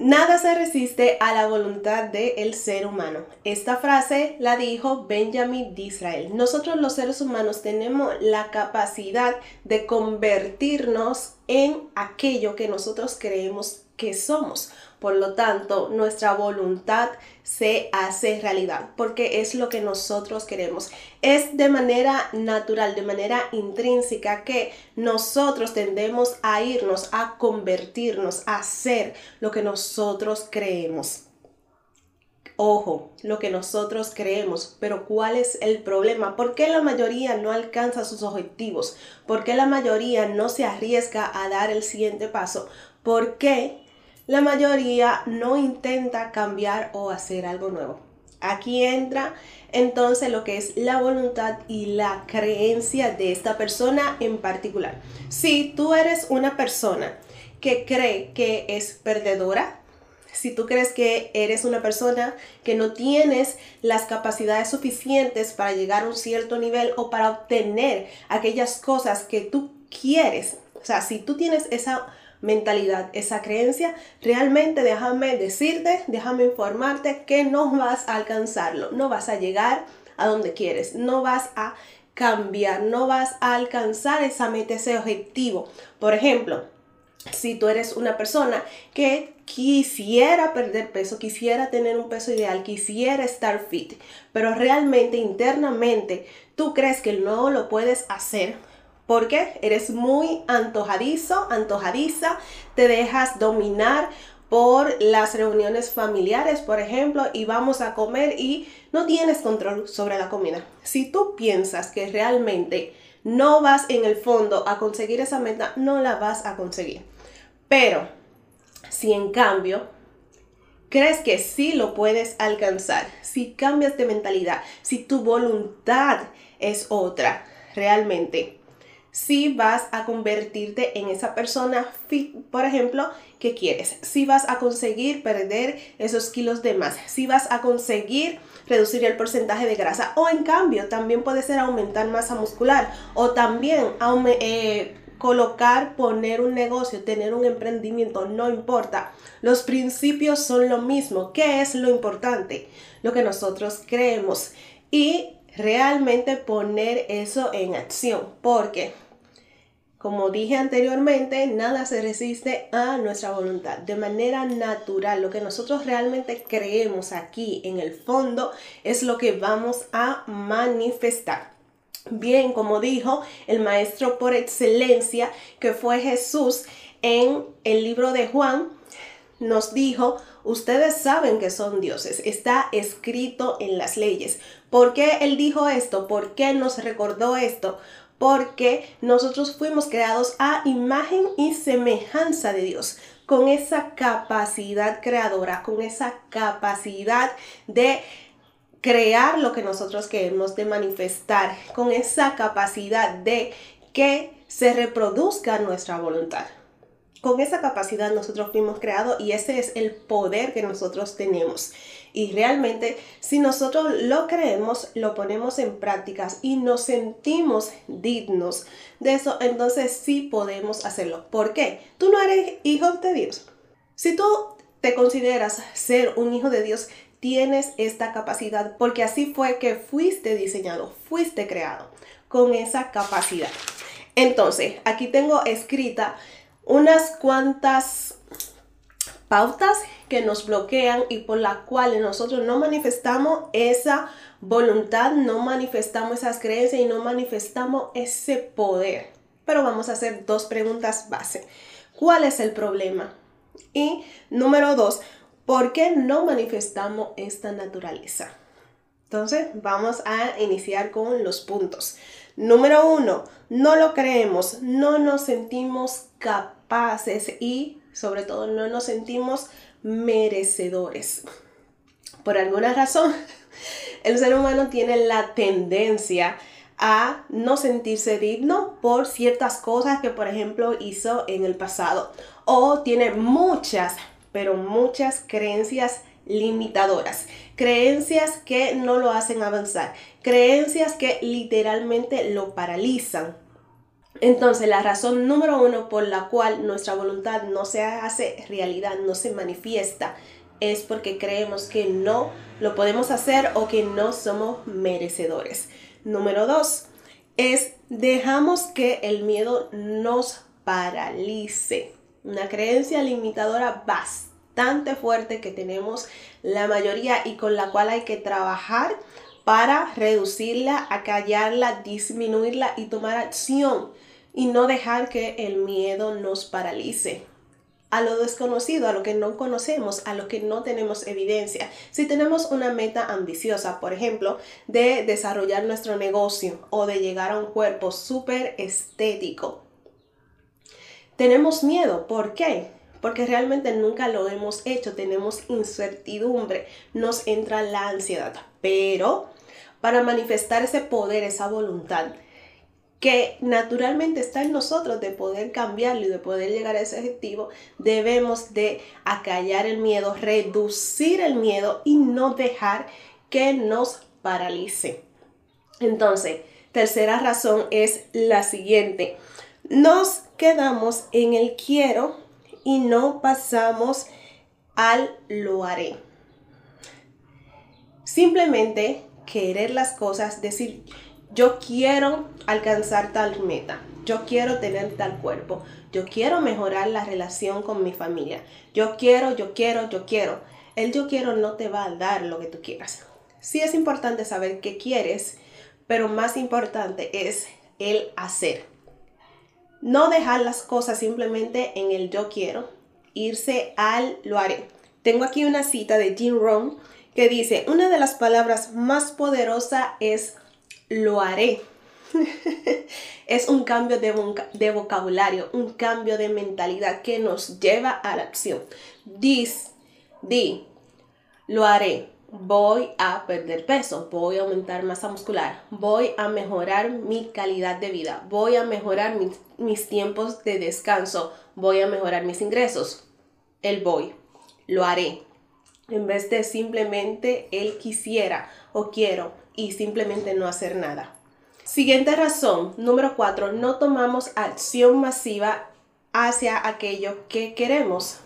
Nada se resiste a la voluntad del ser humano. Esta frase la dijo Benjamin Disrael. Nosotros los seres humanos tenemos la capacidad de convertirnos en aquello que nosotros creemos que somos. Por lo tanto, nuestra voluntad se hace realidad porque es lo que nosotros queremos. Es de manera natural, de manera intrínseca que nosotros tendemos a irnos, a convertirnos, a ser lo que nosotros creemos. Ojo, lo que nosotros creemos, pero ¿cuál es el problema? ¿Por qué la mayoría no alcanza sus objetivos? ¿Por qué la mayoría no se arriesga a dar el siguiente paso? ¿Por qué la mayoría no intenta cambiar o hacer algo nuevo. Aquí entra entonces lo que es la voluntad y la creencia de esta persona en particular. Si tú eres una persona que cree que es perdedora, si tú crees que eres una persona que no tienes las capacidades suficientes para llegar a un cierto nivel o para obtener aquellas cosas que tú quieres, o sea, si tú tienes esa mentalidad, esa creencia, realmente déjame decirte, déjame informarte que no vas a alcanzarlo, no vas a llegar a donde quieres, no vas a cambiar, no vas a alcanzar esa meta, ese objetivo. Por ejemplo, si tú eres una persona que quisiera perder peso, quisiera tener un peso ideal, quisiera estar fit, pero realmente internamente tú crees que no lo puedes hacer, porque eres muy antojadizo, antojadiza, te dejas dominar por las reuniones familiares, por ejemplo, y vamos a comer y no tienes control sobre la comida. Si tú piensas que realmente no vas en el fondo a conseguir esa meta, no la vas a conseguir. Pero si en cambio crees que sí lo puedes alcanzar, si cambias de mentalidad, si tu voluntad es otra, realmente si vas a convertirte en esa persona por ejemplo, que quieres. Si vas a conseguir perder esos kilos de más. Si vas a conseguir reducir el porcentaje de grasa. O en cambio, también puede ser aumentar masa muscular. O también eh, colocar, poner un negocio, tener un emprendimiento, no importa. Los principios son lo mismo. ¿Qué es lo importante? Lo que nosotros creemos. Y realmente poner eso en acción, porque como dije anteriormente, nada se resiste a nuestra voluntad. De manera natural, lo que nosotros realmente creemos aquí en el fondo es lo que vamos a manifestar. Bien, como dijo el maestro por excelencia, que fue Jesús en el libro de Juan, nos dijo, ustedes saben que son dioses, está escrito en las leyes. ¿Por qué él dijo esto? ¿Por qué nos recordó esto? Porque nosotros fuimos creados a imagen y semejanza de Dios, con esa capacidad creadora, con esa capacidad de crear lo que nosotros queremos, de manifestar, con esa capacidad de que se reproduzca nuestra voluntad con esa capacidad nosotros fuimos creados y ese es el poder que nosotros tenemos. Y realmente si nosotros lo creemos, lo ponemos en prácticas y nos sentimos dignos de eso, entonces sí podemos hacerlo. ¿Por qué? Tú no eres hijo de Dios. Si tú te consideras ser un hijo de Dios, tienes esta capacidad porque así fue que fuiste diseñado, fuiste creado con esa capacidad. Entonces, aquí tengo escrita unas cuantas pautas que nos bloquean y por las cuales nosotros no manifestamos esa voluntad, no manifestamos esas creencias y no manifestamos ese poder. Pero vamos a hacer dos preguntas base. ¿Cuál es el problema? Y número dos, ¿por qué no manifestamos esta naturaleza? Entonces vamos a iniciar con los puntos. Número uno, no lo creemos, no nos sentimos capaces y sobre todo no nos sentimos merecedores. Por alguna razón, el ser humano tiene la tendencia a no sentirse digno por ciertas cosas que, por ejemplo, hizo en el pasado. O tiene muchas, pero muchas creencias limitadoras, creencias que no lo hacen avanzar, creencias que literalmente lo paralizan. Entonces, la razón número uno por la cual nuestra voluntad no se hace realidad, no se manifiesta, es porque creemos que no lo podemos hacer o que no somos merecedores. Número dos, es dejamos que el miedo nos paralice. Una creencia limitadora bastante fuerte que tenemos la mayoría y con la cual hay que trabajar para reducirla, acallarla, disminuirla y tomar acción y no dejar que el miedo nos paralice a lo desconocido, a lo que no conocemos, a lo que no tenemos evidencia. Si tenemos una meta ambiciosa, por ejemplo, de desarrollar nuestro negocio o de llegar a un cuerpo súper estético, tenemos miedo. ¿Por qué? Porque realmente nunca lo hemos hecho, tenemos incertidumbre, nos entra la ansiedad. Pero para manifestar ese poder, esa voluntad, que naturalmente está en nosotros de poder cambiarlo y de poder llegar a ese objetivo, debemos de acallar el miedo, reducir el miedo y no dejar que nos paralice. Entonces, tercera razón es la siguiente. Nos quedamos en el quiero y no pasamos al lo haré. Simplemente querer las cosas, decir, yo quiero alcanzar tal meta, yo quiero tener tal cuerpo, yo quiero mejorar la relación con mi familia, yo quiero, yo quiero, yo quiero. El yo quiero no te va a dar lo que tú quieras. Sí es importante saber qué quieres, pero más importante es el hacer. No dejar las cosas simplemente en el yo quiero, irse al lo haré. Tengo aquí una cita de Jim Rohn que dice, una de las palabras más poderosas es lo haré. es un cambio de, vocabulario, un cambio de mentalidad que nos lleva a la acción. Dis, di, lo haré. Voy a perder peso, voy a aumentar masa muscular, voy a mejorar mi calidad de vida, voy a mejorar mis, mis tiempos de descanso, voy a mejorar mis ingresos. El voy, lo haré. En vez de simplemente él quisiera o quiero, y simplemente no hacer nada. Siguiente razón, número cuatro, no tomamos acción masiva hacia aquello que queremos.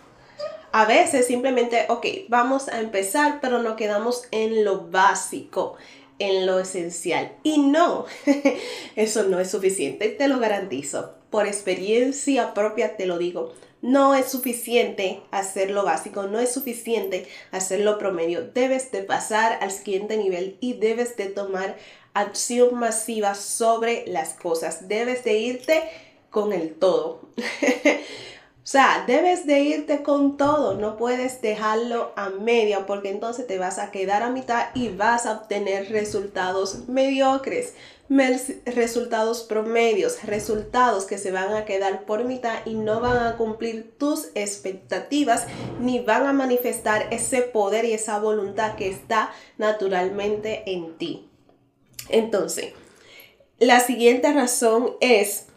A veces simplemente, ok, vamos a empezar, pero nos quedamos en lo básico, en lo esencial. Y no, eso no es suficiente, te lo garantizo. Por experiencia propia te lo digo. No es suficiente hacer lo básico, no es suficiente hacer lo promedio. Debes de pasar al siguiente nivel y debes de tomar acción masiva sobre las cosas. Debes de irte con el todo. O sea, debes de irte con todo, no puedes dejarlo a media porque entonces te vas a quedar a mitad y vas a obtener resultados mediocres, resultados promedios, resultados que se van a quedar por mitad y no van a cumplir tus expectativas ni van a manifestar ese poder y esa voluntad que está naturalmente en ti. Entonces, la siguiente razón es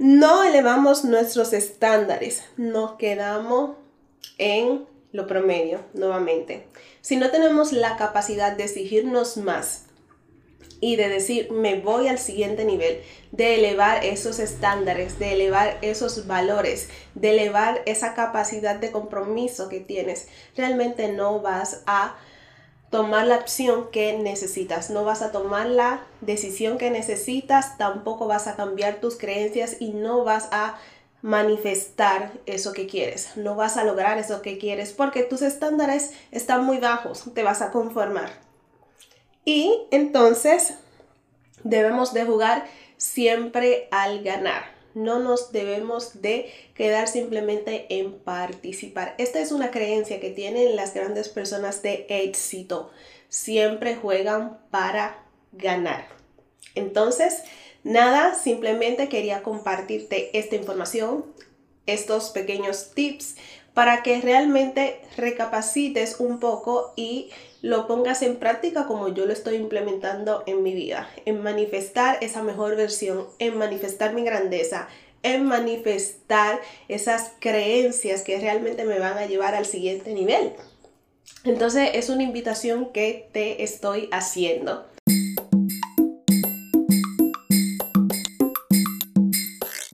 no elevamos nuestros estándares, nos quedamos en lo promedio nuevamente. Si no tenemos la capacidad de exigirnos más y de decir me voy al siguiente nivel, de elevar esos estándares, de elevar esos valores, de elevar esa capacidad de compromiso que tienes, realmente no vas a tomar la opción que necesitas, no vas a tomar la decisión que necesitas, tampoco vas a cambiar tus creencias y no vas a manifestar eso que quieres, no vas a lograr eso que quieres porque tus estándares están muy bajos, te vas a conformar. Y entonces debemos de jugar siempre al ganar no nos debemos de quedar simplemente en participar. Esta es una creencia que tienen las grandes personas de éxito. Siempre juegan para ganar. Entonces, nada, simplemente quería compartirte esta información, estos pequeños tips para que realmente recapacites un poco y lo pongas en práctica como yo lo estoy implementando en mi vida, en manifestar esa mejor versión, en manifestar mi grandeza, en manifestar esas creencias que realmente me van a llevar al siguiente nivel. Entonces es una invitación que te estoy haciendo.